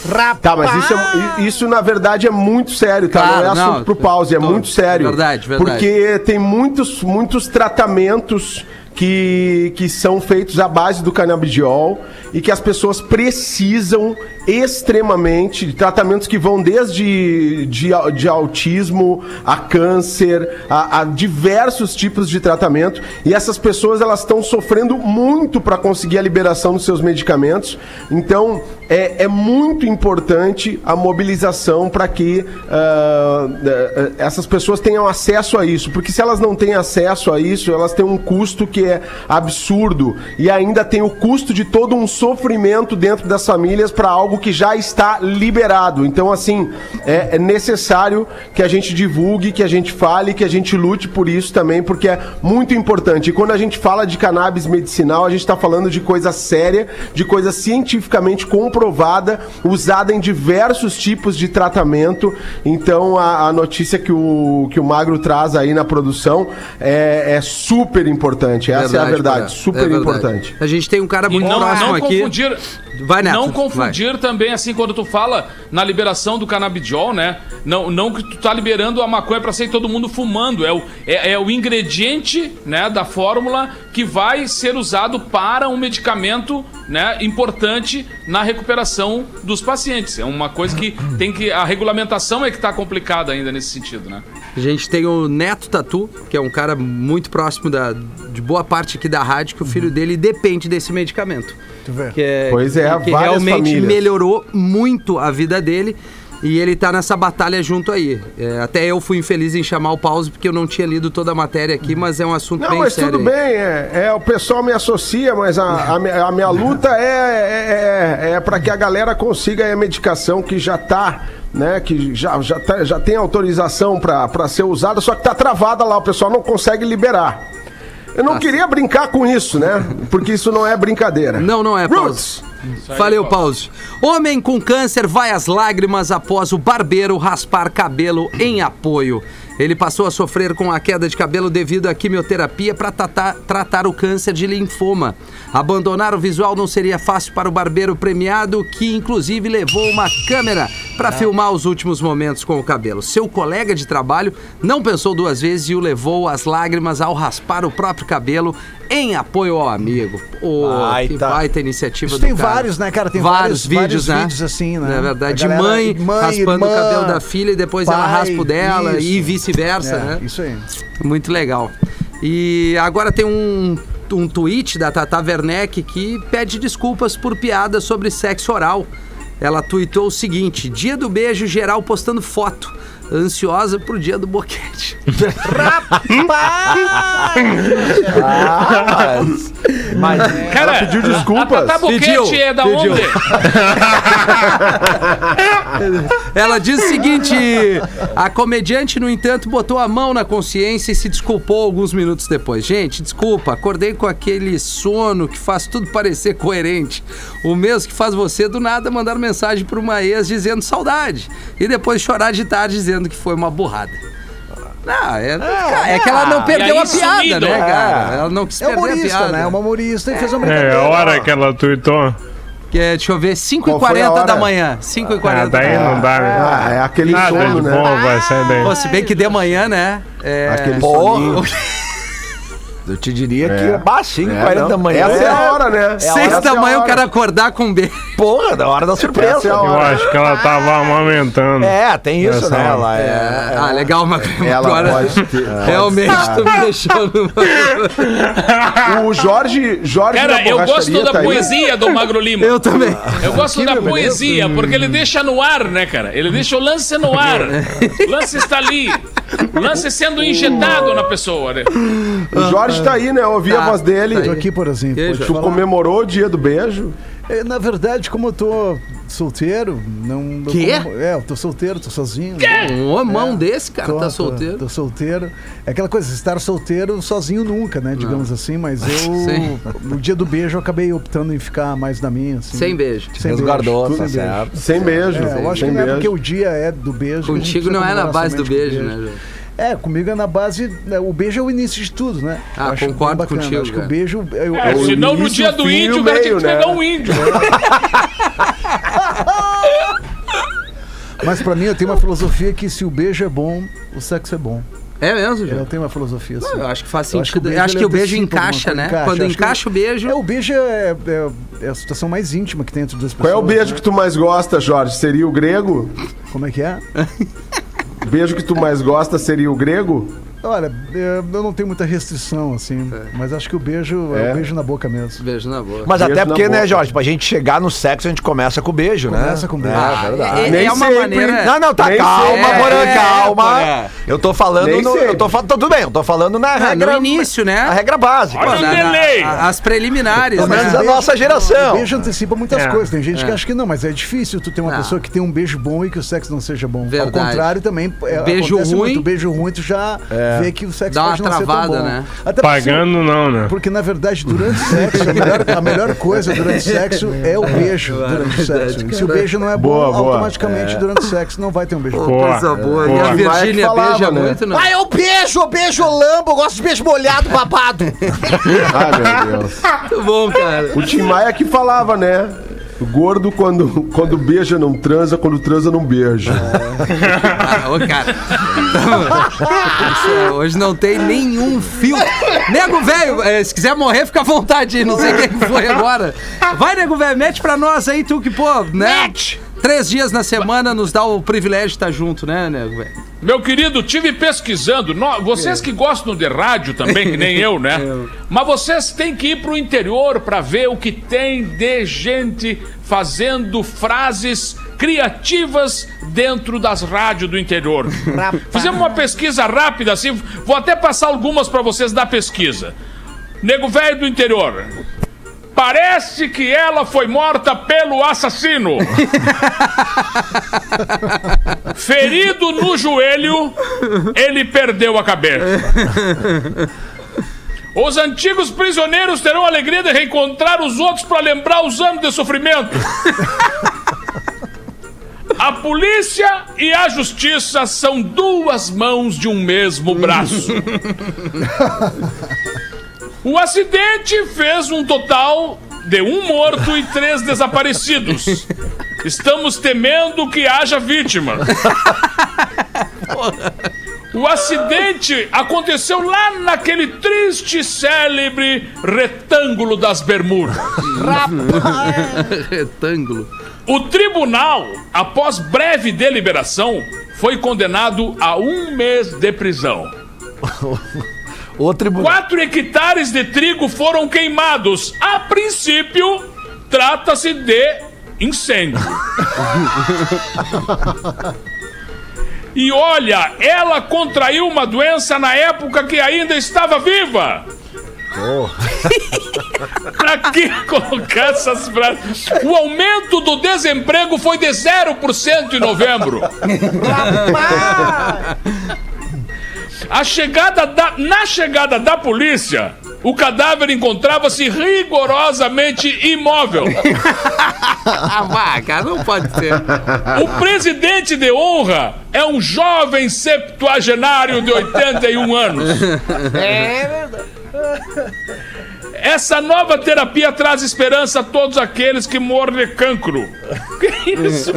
Rapaz. Tá, mas isso, é- isso na verdade é muito sério, tá? Claro, não é assunto não, pro pause, é tô- muito sério. verdade, verdade. Porque tem muitos, muitos tratamentos que, que são feitos à base do canabidiol e que as pessoas precisam extremamente de tratamentos que vão desde de, de autismo a câncer, a, a diversos tipos de tratamento. E essas pessoas elas estão sofrendo muito para conseguir a liberação dos seus medicamentos. Então é, é muito importante a mobilização para que eh, essas pessoas tenham acesso a isso, porque se elas não têm acesso a isso, elas têm um custo que é absurdo. E ainda tem o custo de todo um sofrimento dentro das famílias para algo que já está liberado. Então, assim, é, é necessário que a gente divulgue, que a gente fale, que a gente lute por isso também, porque é muito importante. E quando a gente fala de cannabis medicinal, a gente está falando de coisa séria, de coisa cientificamente comprovada, usada em diversos tipos de tratamento. Então, a, a notícia que o, que o Magro traz aí na produção é, é super importante. Essa é a verdade, Porã. super É verdade. importante. A gente tem um cara E muito não, próximo não aqui. Confundir. Vai, Neto, não confundir também, assim, quando tu fala na liberação do canabidiol, né? Não, não que tu tá liberando a maconha pra sair todo mundo fumando. É o, é, é o ingrediente, né, da fórmula que vai ser usado para um medicamento, né, importante na recuperação dos pacientes. É uma coisa que tem que. A regulamentação é que tá complicada ainda nesse sentido, né? A gente tem o Neto Tatu, que é um cara muito próximo da, de boa parte aqui da rádio, que o filho dele depende desse medicamento. Tu vê. Que é, Pois é, que várias realmente famílias. melhorou muito a vida dele. E ele tá nessa batalha junto aí. É, até eu fui infeliz em chamar o pause porque eu não tinha lido toda a matéria aqui, mas é um assunto Não, bem mas sério. tudo aí. bem, é, é, o pessoal me associa, mas a, a, minha, a minha luta é, é, é, para que a galera consiga a medicação que já tá, né, que já, já, tá- já tem autorização para ser usada, só que tá travada lá, o pessoal não consegue liberar. Eu não queria brincar com isso, né? Porque isso não é brincadeira. Não, não é, pause. Valeu, pause. Homem com câncer vai às lágrimas após o barbeiro raspar cabelo em apoio. Ele passou a sofrer com a queda de cabelo devido à quimioterapia para tratar, tratar o câncer de linfoma. Abandonar o visual não seria fácil para o barbeiro premiado, que inclusive levou uma câmera para filmar os últimos momentos com o cabelo. Seu colega de trabalho não pensou duas vezes e o levou às lágrimas ao raspar o próprio cabelo em apoio ao amigo. Ô, que Baita. baita iniciativa Isso do tem cara. vários, né, cara? Tem vários, vários- vídeos, vários né? vídeos assim, né? Na verdade, A de mãe, mãe, raspando irmã, o cabelo da filha e depois ela pai, raspa o dela isso. e vice-versa, É, né? Isso aí. Muito legal. E agora tem um, um tweet da Tata Werneck que pede desculpas por piada sobre sexo oral. Ela tweetou o seguinte: Dia do beijo geral postando foto. Ansiosa pro dia do boquete. Ah, mas, mas Cara, pediu desculpas. A Boquete Pediu, é da pediu. onde? Ela diz o seguinte: a comediante, no entanto, botou a mão na consciência e se desculpou alguns minutos depois. Gente, desculpa, acordei com aquele sono que faz tudo parecer coerente. O mesmo que faz você do nada mandar mensagem para uma ex dizendo saudade e depois chorar de tarde dizendo que foi uma burrada. Não, é, é que ela não perdeu a piada, sumido. né, cara? Ela não quis É perder a humorista, piada. né? É uma humorista e fez uma É, brincadeira. a hora que ela tweetou. Que é, deixa eu ver, Qual foi a 5h40 da manhã. 5h40 Ah, da daí manhã. não dá, né? Ah, é aquele Nada sono, de né? bom, vai sair daí. Pô, se bem que de manhã, né? É... Aquele soninho. eu te diria É. que baixinho, É, 40 não. da manhã. Essa é a hora, né? Seis Essa da é manhã o hora. cara acordar com beijo. Porra, da hora da surpresa. Essa é a Eu hora. acho que ela tava amamentando. É, tem isso, Essa né? hora. Ela é, Ah, legal, mas Ela agora pode ter. realmente tu me deixou numa... O Jorge, Jorge Cara, eu gosto da tá aí. poesia do Magro Lima. Eu também. Eu gosto da poesia, porque ele deixa no ar, né, cara? Ele deixa o lance no ar. O lance está ali. O lance sendo injetado na pessoa, né? O Jorge tá aí, né? Eu ouvi Tá, a voz dele. tá. Tô aqui, por exemplo. Queijo. Tu falar. comemorou o dia do beijo? É, Na verdade, como eu tô solteiro, não. eu Quê? como- é, eu tô solteiro, tô sozinho. né? Um homão desse, cara, Tô- tá tô- solteiro. Tô, solteiro. É aquela coisa, estar solteiro sozinho nunca, né? Digamos assim, mas eu. Sim. No dia do beijo eu acabei optando em ficar mais na minha. Assim, Sem beijo. Sem Resguardou, beijo, tá sem beijo. certo. Sem beijo. É, eu acho sem que não é beijo. porque o dia é do beijo. que Contigo não é na base do com beijo, né, Jorge? É, comigo é na base. né, O beijo é o início de tudo, né? Ah, Eu acho concordo contigo, Acho que o beijo. Eu, É, eu- senão no dia do fim índio o cara tinha que pegar né? um índio. Mas pra mim eu tenho uma filosofia que se o beijo é bom, o sexo é bom. É mesmo, Eu Jorge? tenho uma filosofia assim. Eu acho que faz Eu acho que o sentido. Eu beijo, que o beijo encaixa, né? encaixa. Quando encaixa o beijo. É, o beijo é, é- é a situação mais íntima que tem entre duas Qual pessoas. é o beijo né? que tu mais gosta, Jorge? Seria o grego? Como é que é? Beijo que tu mais gosta seria o grego? Olha, é, eu não tenho muita restrição, assim, mas acho que o beijo é, É? o beijo na boca mesmo. Beijo na boca. Mas Beijo até porque, né. Jorge, pra gente chegar no sexo, a gente começa com o beijo, né? Começa com beijo. É, verdade. é, é Nem uma sempre. maneira. Não, não, tá, Nem calma, sempre. Porã, É, calma. Eu tô falando Nem no. sempre. Eu tô falando. Tudo bem, eu tô falando na Ah, regra. no início, né? A regra básica. Olha Na- o na- delay. a- as preliminares, Pelo menos né? a nossa geração. O beijo antecipa muitas É. coisas. Tem gente que É. acha que não, mas é difícil tu ter uma Não. pessoa que tem um beijo bom e que o sexo não seja bom. Verdade. Ao contrário, também é, Beijo ruim- muito. Beijo ruim, tu já vê que o sexo Dá uma pode não ser tão travada, bom. né? Até porque- Pagando não, né? Porque, na verdade, durante o sexo, a melhor, a melhor coisa durante o sexo é o beijo durante o sexo. Se o beijo não é bom, Boa, boa. automaticamente durante o sexo não vai ter um beijo bom. Boa. Coisa boa. E Boa. a Virgínia falava, beija né? muito, não? Ah, eu beijo, beijo lambo, eu gosto de beijo molhado, babado. Ai, meu Deus. Muito bom, cara. O Tim Maia que falava, né? Gordo, quando, quando beija, não transa, quando transa, não beija. Ah, ô, cara. Isso é, hoje não tem nenhum fio. Nego velho, eh, se quiser morrer, fica à vontade. Não sei quem que foi agora. Vai, nego velho, mete pra nós aí, tu que, pô, né? Mete! Três dias na semana nos dá o privilégio de estar junto, né, nego velho? Meu querido, tive pesquisando. no- vocês que gostam de rádio também, que nem eu, né? Mas vocês têm que ir pro interior pra ver o que tem de gente fazendo frases criativas dentro das rádios do interior. Fizemos uma pesquisa rápida, assim, vou até passar algumas para vocês da pesquisa. Nego velho do interior. Parece que ela foi morta pelo assassino. Ferido no joelho, ele perdeu a cabeça. Os antigos prisioneiros terão a alegria de reencontrar os outros para lembrar os anos de sofrimento. A polícia e a justiça são duas mãos de um mesmo braço. O acidente fez um total de um morto e três desaparecidos. Estamos temendo que haja vítima. O acidente aconteceu lá naquele triste e célebre retângulo das Bermudas. Retângulo. O tribunal, após breve deliberação, foi condenado a um mês de prisão. O tribunal. Quatro hectares de trigo foram queimados. A princípio, trata-se de incêndio. E olha, ela contraiu uma doença na época que ainda estava viva. pra que colocar essas frases? O aumento do desemprego foi de 0% em novembro. A chegada da, na chegada da polícia, o cadáver encontrava-se rigorosamente imóvel. Ah, vá, cara, não pode ser. O presidente de honra é um jovem septuagenário de 81 anos. É verdade. Essa nova terapia traz esperança a todos aqueles que morrem de cancro. Que isso?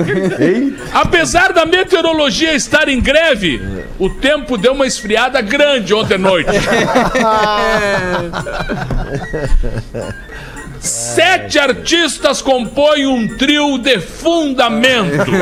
Apesar da meteorologia estar em greve, o tempo deu uma esfriada grande ontem à noite. Sete artistas compõem um trio de fundamento.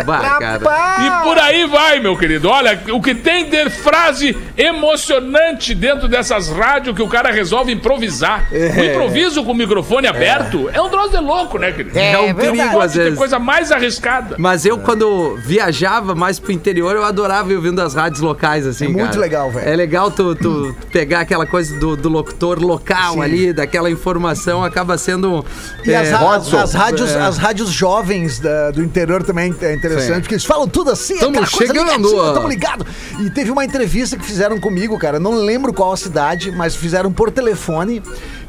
E por aí vai, meu querido. Olha, o que tem de frase emocionante dentro dessas rádios que o cara resolve improvisar. O improviso com o microfone aberto é, um troço de louco, né, querido? É um perigo, às vezes. coisa mais arriscada. Mas eu, quando viajava mais pro interior, eu adorava ir ouvindo as rádios locais, assim, É muito cara. legal, velho. É legal tu, tu pegar aquela coisa do, do locutor local Sim. ali, daquela informação, acaba sendo... E as, é, Rodson. as rádios, É. as rádios jovens da- do interior também é interessante, Sim. porque eles falam tudo assim, coisa chegando, ligadinha, ó. tamo ligado. E teve uma entrevista que fizeram comigo, cara, não lembro qual a cidade, mas fizeram por telefone,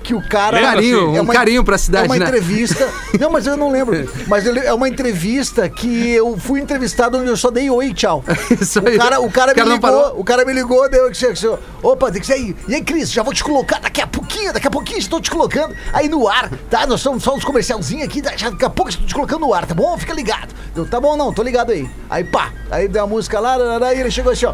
que o cara... Um carinho, É um carinho pra cidade, É uma né? entrevista... não, mas eu não lembro. Mas é uma entrevista que eu fui entrevistado onde eu só dei oi tchau. Isso O aí. cara, o cara O cara me ligou, o cara me ligou, deu opa, tem que ser E aí, Cris, já vou te colocar daqui a pouquinho, daqui a pouquinho estou te colocando aí no ar, tá? Nós estamos só uns comercialzinhos aqui, já daqui a pouco estou te colocando no ar, tá bom? Fica ligado. Eu, tá bom, não, tô ligado aí. Aí, pá, aí deu a música lá, lá, lá, e ele chegou assim, ó.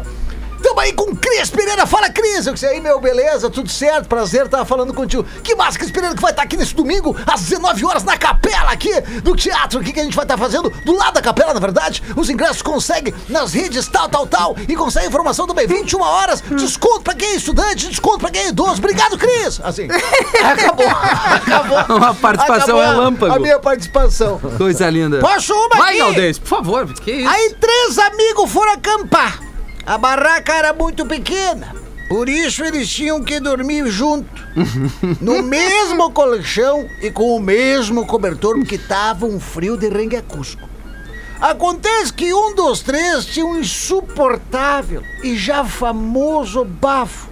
Tamo aí com Cris Pereira, fala Cris! Eu disse aí, meu, beleza, tudo certo, prazer estar falando contigo. Que massa, Cris Pereira, que vai estar aqui nesse domingo, às 19 horas, na capela aqui do teatro. O que, que a gente vai estar fazendo? Do lado da capela, na verdade. Os ingressos consegue nas redes tal, tal, tal. E consegue informação também, 21 horas. Desconto pra quem é estudante, desconto pra quem é idoso. Obrigado, Cris! Assim. Acabou. Acabou. Uma participação Acabou a- relâmpago. A minha participação. Coisa linda. Posso uma Vai, aqui? Galdês, por favor. Que isso? Aí três amigos foram acampar. A barraca era muito pequena. Por isso eles tinham que dormir junto. No mesmo colchão e com o mesmo cobertor, porque tava um frio de rengue cusco. Acontece que um dos três tinha um insuportável e já famoso bafo.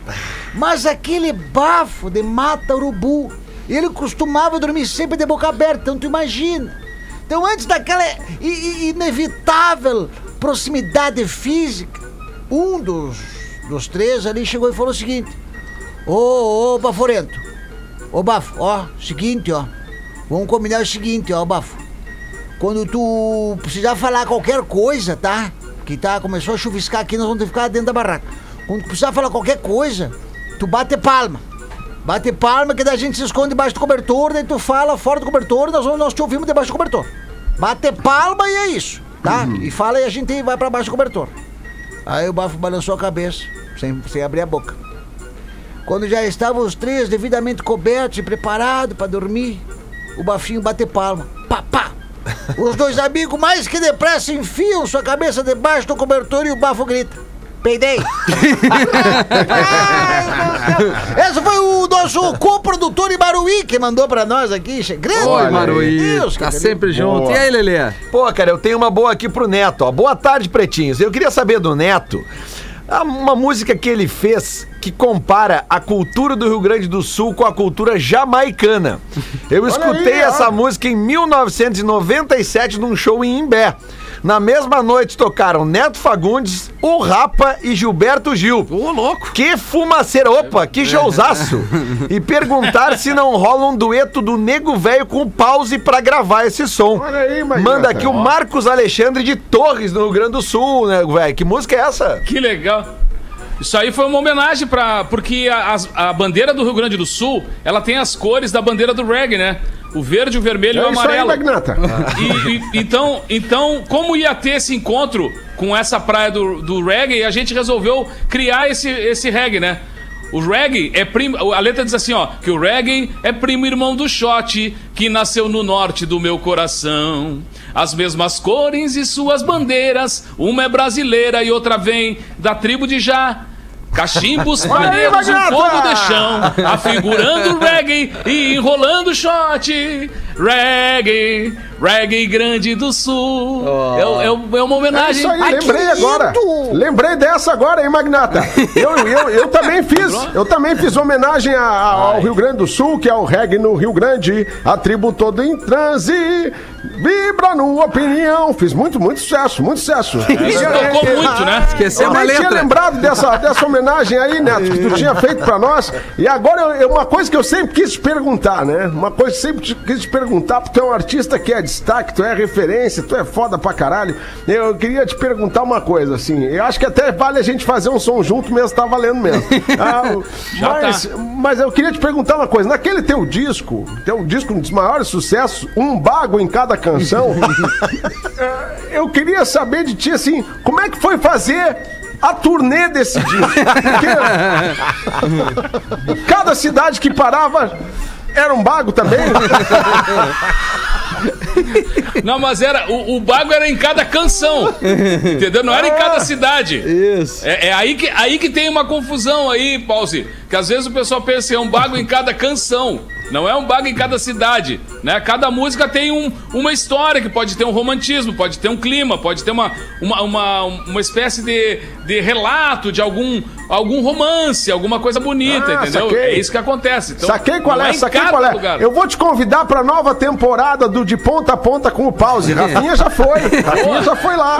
Mas aquele bafo de mata-urubu. Ele costumava dormir sempre de boca aberta, então tu imagina. Então antes daquela inevitável proximidade física, um dos, dos três ali chegou e falou o seguinte: Ô, ô, Baforento, ô Bafo, ó, seguinte, ó, vamos combinar o seguinte, ó, Bafo. Quando tu precisar falar qualquer coisa, tá? Que tá, começou a chuviscar aqui, nós vamos ter que ficar dentro da barraca. Quando tu precisar falar qualquer coisa, tu bate palma. Bate palma que daí a gente se esconde debaixo do cobertor, daí tu fala fora do cobertor, nós, vamos- nós te ouvimos debaixo do cobertor. Bate palma e é isso, tá? E fala e a gente vai pra baixo do cobertor. Aí o bafo balançou a cabeça, sem, sem abrir a boca. Quando já estavam os três devidamente cobertos e preparados para dormir, o bafinho bate palma. Pá, pá. Os dois amigos mais que depressa enfiam sua cabeça debaixo do cobertor e o bafo grita. Peidei. Esse foi o nosso co-produtor Ibaruí que mandou pra nós aqui. Grande. Oi, Meu Maruí. Deus, Tá sempre junto. Boa. E aí, Lelê? Pô, cara, eu tenho uma boa aqui pro Neto. Ó. Boa tarde, pretinhos. Eu queria saber do Neto uma música que ele fez que compara a cultura do Rio Grande do Sul com a cultura jamaicana. Eu escutei aí, ó. essa música em 1997 num show em Imbé. Na mesma noite tocaram Neto Fagundes, o Rapa e Gilberto Gil. Ô, louco. Que fumaceira, opa, que showzaço! E perguntar se não rola um dueto do Nego Velho com o pause pra gravar esse som. Olha aí. Manda aqui o Marcos Alexandre de Torres, no Rio Grande do Sul, né, velho? Que música é essa? Que legal. Isso aí foi uma homenagem para porque a, a bandeira do Rio Grande do Sul, ela tem as cores da bandeira do reggae, né? O verde, o vermelho e É o isso aí, amarelo. Magnata. E- e- então, então, como ia ter esse encontro com essa praia do, do reggae, a gente resolveu criar esse, esse reggae, né? O reggae é primo. A letra diz assim, ó: que o reggae é primo irmão do shot, que nasceu no norte do meu coração. As mesmas cores e suas bandeiras, uma é brasileira e outra vem da tribo de Já. Cachimbos, paneiros, o Magnata! fogo de chão, afigurando reggae e enrolando shot. Reggae, reggae grande do sul. É, é, é uma É homenagem. isso aí, Ai, lembrei agora. Lembrei dessa agora, hein, Magnata? Eu, eu, eu também fiz. Eu também fiz homenagem a- a- ao Rio Grande do Sul, que é o reggae no Rio Grande. A tribo toda em transe. Vibra no opinião. Fiz muito, muito sucesso, muito sucesso. Isso tocou muito, né? Esqueceu Eu uma nem tinha letra. lembrado dessa, dessa homenagem aí, Neto, que tu tinha feito pra nós. E agora, eu- eu- uma coisa que eu sempre quis te perguntar, né? Uma coisa que eu sempre quis te perguntar, porque é um artista que é destaque, tu é referência, tu é foda pra caralho. Eu queria te perguntar uma coisa, assim. Eu acho que até vale a gente fazer um som junto mesmo, tá valendo mesmo. Ah, Já mas, tá. mas eu queria te perguntar uma coisa. Naquele teu disco, teu disco um dos maiores sucessos, um bago em cada canção, eh, eu queria saber de ti, assim, como é que foi fazer a turnê desse disco? Porque cada cidade que parava era um bago também? Não, mas era. O, o bago era em cada canção. Entendeu? Não era em cada cidade. Isso. É, é aí, que, aí que tem uma confusão aí, Pause. Que às vezes o pessoal pensa que é um bago em cada canção. Não é um bago em cada cidade, né? Cada música tem um- uma história que pode ter um romantismo, pode ter um clima, pode ter uma, uma, uma, uma espécie de, de relato de algum, algum romance, alguma coisa bonita, Ah, entendeu? saquei. É isso que acontece. Então, saquei qual é, em saquei qual é. lugar. Eu vou te convidar pra nova temporada do De Ponta a Ponta com o Pause. Rafinha já foi. Rafinha já foi lá.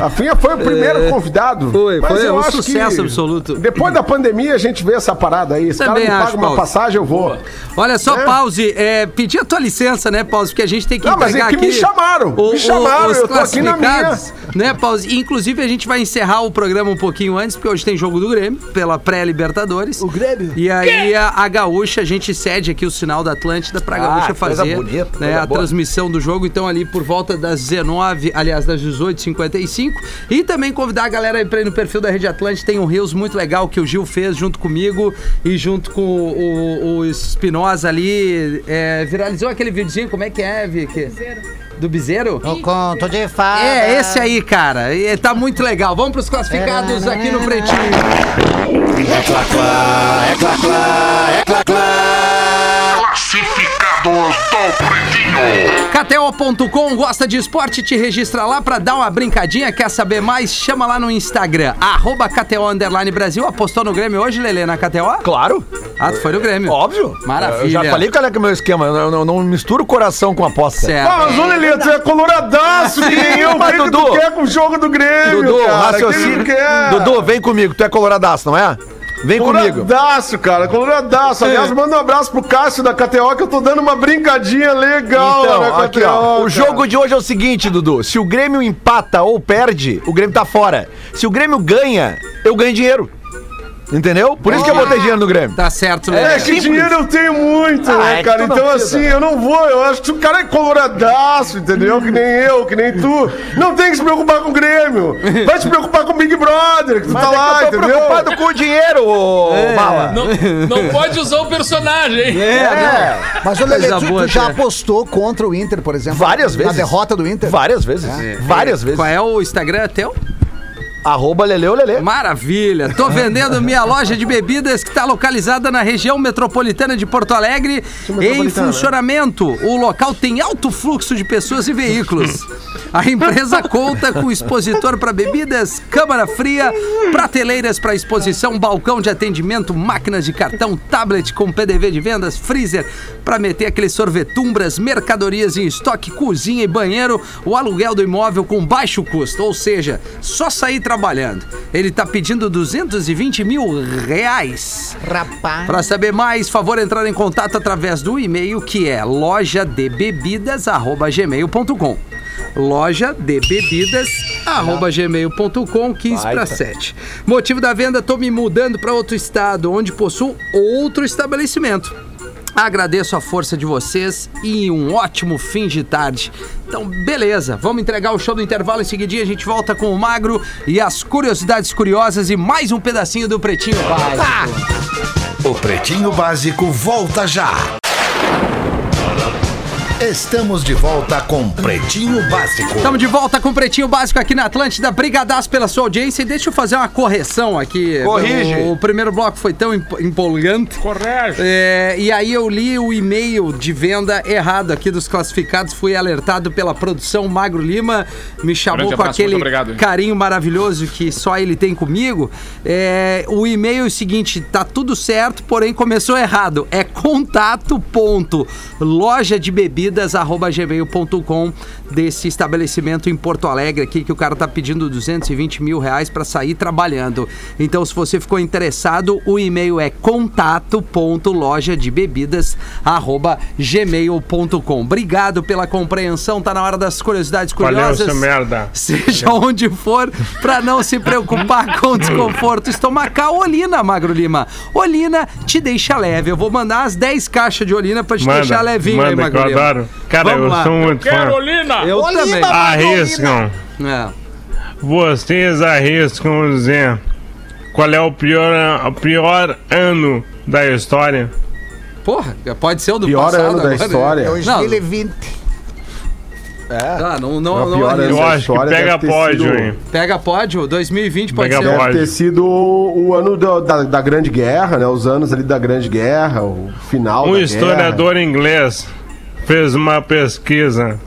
Rafinha foi o primeiro convidado. Foi, Mas foi eu um acho sucesso que absoluto. Depois da pandemia a gente vê essa parada aí. Se o cara Também me paga uma Pause. passagem, eu vou. Olha só, É. Pause, é, pedir a tua licença, né, Pause? Porque a gente tem que Não, mas é que me aqui chamaram, me chamaram, eu tô aqui na classificados, Né, Pause? E, Inclusive, a gente vai encerrar o programa um pouquinho antes, porque hoje tem jogo do Grêmio, pela pré-Libertadores. O Grêmio? E aí, a, a Gaúcha, a gente cede aqui o sinal da Atlântida pra Gaúcha coisa fazer bonita, né, a boa. transmissão do jogo. Então, ali por volta das 19, aliás, das 18h55. E também convidar a galera aí pra ir no perfil da Rede Atlântida. Tem um Rios muito legal que o Gil fez junto comigo e junto com o, o Espinosa ali. é, viralizou aquele videozinho, como é que é, Vicky? Do Bizeiro? O conto de fada. É, esse aí, cara. E tá muito legal. Vamos pros classificados aqui no Pretinho. Do Pretinho. KTO.com gosta de esporte, te registra lá pra dar uma brincadinha. Quer saber mais? Chama lá no Instagram, arroba KTO Underline Brasil. Apostou no Grêmio hoje, Lelê, na KTO? Claro, Ah, tu foi no Grêmio. óbvio. Maravilha. Eu já falei qual é que é o meu esquema. Eu não, não misturo coração com aposta. Certo. Mas, ô Lelê, tu é coloradaço, que nem eu. Mas, O que Dudu. tu quer com o jogo do Grêmio, Dudu, cara? raciocínio. É? Dudu, vem comigo. Tu é coloradaço, não é? Vem comigo. Coloradaço, cara, coloradaço. Aliás, manda um abraço pro Cássio da KTO, que eu tô dando uma brincadinha legal lá na Então, aqui, KTO, ó. O jogo de hoje é o seguinte, Dudu. Se o Grêmio empata ou perde, o Grêmio tá fora. Se o Grêmio ganha, eu ganho dinheiro. Entendeu? Por isso que eu botei dinheiro no Grêmio. Tá certo, É Lelê. que dinheiro eu tenho muito, Ah, né, é que cara? tu não Então, precisa. assim, eu não vou. Eu acho que o cara é coloradaço, entendeu? Que nem eu, que nem tu. Não tem que se preocupar com o Grêmio. Vai se preocupar com o Big Brother, que tu Mas tá é lá, que eu tô entendeu? preocupado com o dinheiro, ô Bala. Não, não pode usar o personagem, hein? É, Mas, Lelê, Coisa tu, boa, tu já apostou contra o Inter, por exemplo? Várias vezes. Na derrota do Inter? várias vezes. Várias vezes. Qual é o Instagram teu? Arroba Leleu Lelê. Maravilha! Tô vendendo minha loja de bebidas que está localizada na região metropolitana de Porto Alegre em funcionamento. O local tem alto fluxo de pessoas e veículos. A empresa conta com expositor para bebidas, câmara fria, prateleiras para exposição, balcão de atendimento, máquinas de cartão, tablet com PDV de vendas, freezer para meter aqueles sorvetumbras, mercadorias em estoque, cozinha e banheiro, o aluguel do imóvel com baixo custo, ou seja, só sair trabalhando. Ele tá pedindo 220 mil reais. Rapaz. Para saber mais, favor entrar em contato através do e-mail que é lojadebebidas@gmail.com. Loja de bebidas, arroba gmail.com, 15 para 7. Motivo da venda, tô me mudando para outro estado, onde possuo outro estabelecimento. Agradeço a força de vocês e um ótimo fim de tarde. Então, beleza, vamos entregar o show do intervalo em seguidinho. A gente volta com o Magro e as curiosidades curiosas e mais um pedacinho do Pretinho Básico. O Pretinho Básico volta já. Estamos de volta com Pretinho Básico. Estamos de volta com o Pretinho Básico aqui na Atlântida. Brigadaço pela sua audiência. E deixa eu fazer uma correção aqui. Corrige. O, o primeiro bloco foi tão emp- empolgante. Correge. É, e aí eu li o e-mail de venda errado aqui dos classificados. Fui alertado pela produção Magro Lima. Me chamou Grande com abraço, aquele muito obrigado, carinho maravilhoso que só ele tem comigo. É, o e-mail é o seguinte: tá tudo certo, porém começou errado. É contato ponto loja de bebidas arroba gmail.com desse estabelecimento em Porto Alegre aqui que o cara tá pedindo 220 mil reais para sair trabalhando. Então, se você ficou interessado, o e-mail é contato ponto loja de bebidas arroba gmail.com. Obrigado pela compreensão. Tá na hora das curiosidades Valeu, curiosas. seu merda. Seja onde for, pra não se preocupar com o desconforto estomacal. Olina, Magro Lima. Olina te deixa leve. Eu vou mandar as 10 caixas de Olina pra te deixar Manda, levinho aí, manda que Magro eu Lima. adoro. Cara, Vamos eu lá. sou muito fã. Carolina! Eu Olina, também. Arriscam. É. Vocês arriscam dizer qual é o pior, o pior ano da história? Porra, pode ser o do Pior passado ano da agora, né? história. É o Não. 2020. Ah, não, não, É o não ano Eu da acho que história pega deve ter pódio, sido- hein? Pega pódio, 2020 pode Pega ser. pódio. Deve ter sido o, ano do- da, da Grande Guerra, né? Os anos ali da Grande Guerra, o final Um da historiador inglês fez uma pesquisa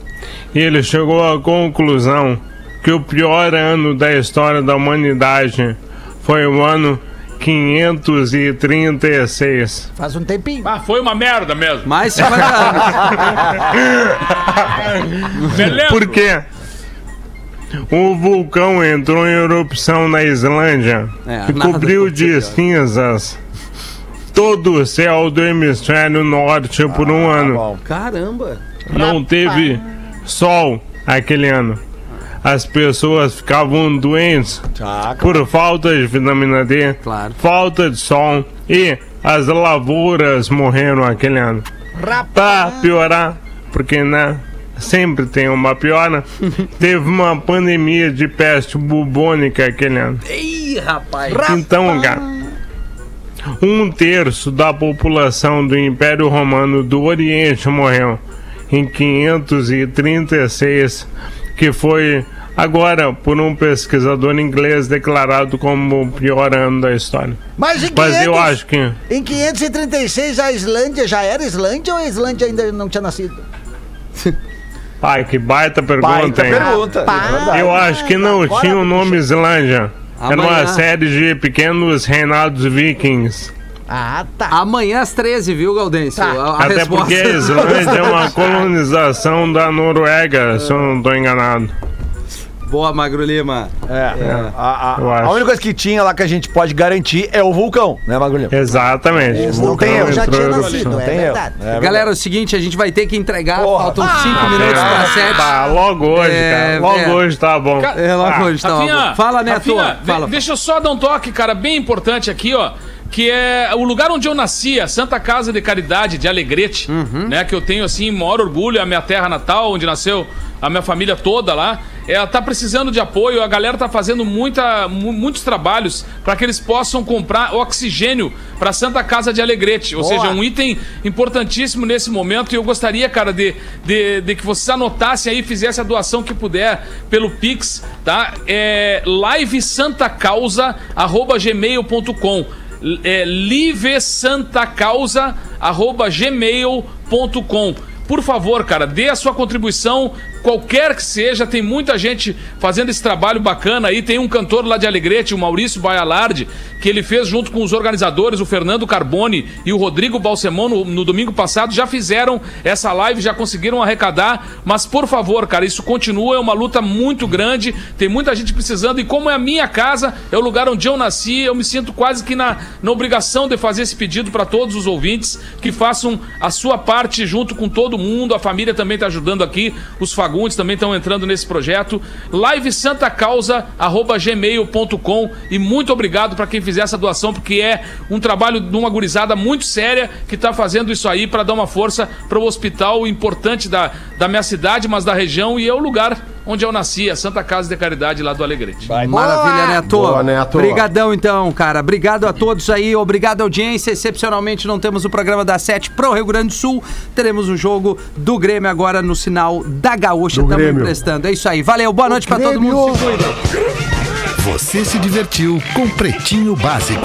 ele chegou à conclusão que o pior ano da história da humanidade foi o ano 536. Faz um tempinho. Ah, foi uma merda mesmo. Mais 50 anos. Beleza? Por quê? O vulcão entrou em erupção na Islândia É, e cobriu de pior. cinzas todo o céu do hemisfério norte por um ano. Caramba. Não teve sol aquele ano. As pessoas ficavam doentes por falta de vitamina D, Claro. falta de sol e as lavouras morreram aquele ano. Pra piorar, porque né, sempre tem uma piora, teve uma pandemia de peste bubônica aquele ano. Ih, rapaz. Então, cara, um terço da população do Império Romano do Oriente morreu em 536, que foi agora por um pesquisador inglês declarado como o pior ano da história. Mas em, Mas eu 500 acho que em 536 a Islândia já era Islândia ou a Islândia ainda não tinha nascido? Pai, que baita pergunta, Baita hein? pergunta. É. Eu acho que não Agora, tinha o nome Islândia. Era Amanhã. uma série de pequenos reinados vikings. Ah, tá. Amanhã às 13, viu, Gaudêncio? Tá. A, a Até resposta- porque a Islândia é uma colonização da Noruega, se eu não estou enganado. Boa, Magro Lima. É. A, a- Eu a acho. única coisa que tinha lá que a gente pode garantir é o vulcão, né, Bagulho? Exatamente. Isso, não tem erro. Já tinha nascido, erupção. é tem erro. verdade. É verdade. Galera, é o seguinte, a gente vai ter que entregar. Porra. Faltam cinco Ah, minutos é. para sete. Bah, logo hoje, É, cara. Logo é. hoje tá bom. É, logo Ah, hoje, tá Rafinha, bom. Fala, Neto. Rafinha, de- Fala. deixa eu só dar um toque, cara, bem importante aqui, ó. Que é o lugar onde eu nasci, a Santa Casa de Caridade de Alegrete, Uhum. né? Que eu tenho, assim, maior orgulho, é a minha terra natal, onde nasceu a minha família toda lá. Ela tá precisando de apoio, a galera tá fazendo muita, mu- muitos trabalhos para que eles possam comprar oxigênio para Santa Casa de Alegrete. Ou seja, um item importantíssimo nesse momento. E eu gostaria, cara, de, de, de que vocês anotassem aí, fizessem a doação que puder pelo Pix, tá? É livesantacausa.gmail.com é livesantacausa.gmail.com por favor, cara, dê a sua contribuição, qualquer que seja. Tem muita gente fazendo esse trabalho bacana aí. Tem um cantor lá de Alegrete, o Maurício Baialardi, que ele fez junto com os organizadores, o Fernando Carboni e o Rodrigo Balsemão, no, no domingo passado. Já fizeram essa live, já conseguiram arrecadar. Mas, por favor, cara, isso continua. É uma luta muito grande. Tem muita gente precisando. E como é a minha casa, é o lugar onde eu nasci, eu me sinto quase que na, na obrigação de fazer esse pedido para todos os ouvintes que façam a sua parte junto com todo mundo. A família também está ajudando aqui. Os Fagundes também estão entrando nesse projeto. livesantacausa.gmail.com E muito obrigado para quem fizer essa doação, porque é um trabalho de uma gurizada muito séria que está fazendo isso aí para dar uma força para o hospital importante da, da minha cidade, mas da região. E é o lugar onde eu nasci, a Santa Casa de Caridade lá do Alegrete. Maravilha, Neto. Boa, Neto. Obrigadão, então, cara. Obrigado a todos aí. Obrigado, audiência. Excepcionalmente, não temos o programa das sete pro Rio Grande do Sul. Teremos o jogo do Grêmio agora no sinal da Gaúcha. Do Estamos Grêmio. emprestando. É isso aí. Valeu. Boa noite pra todo mundo. Se cuida. Você se divertiu com Pretinho Básico.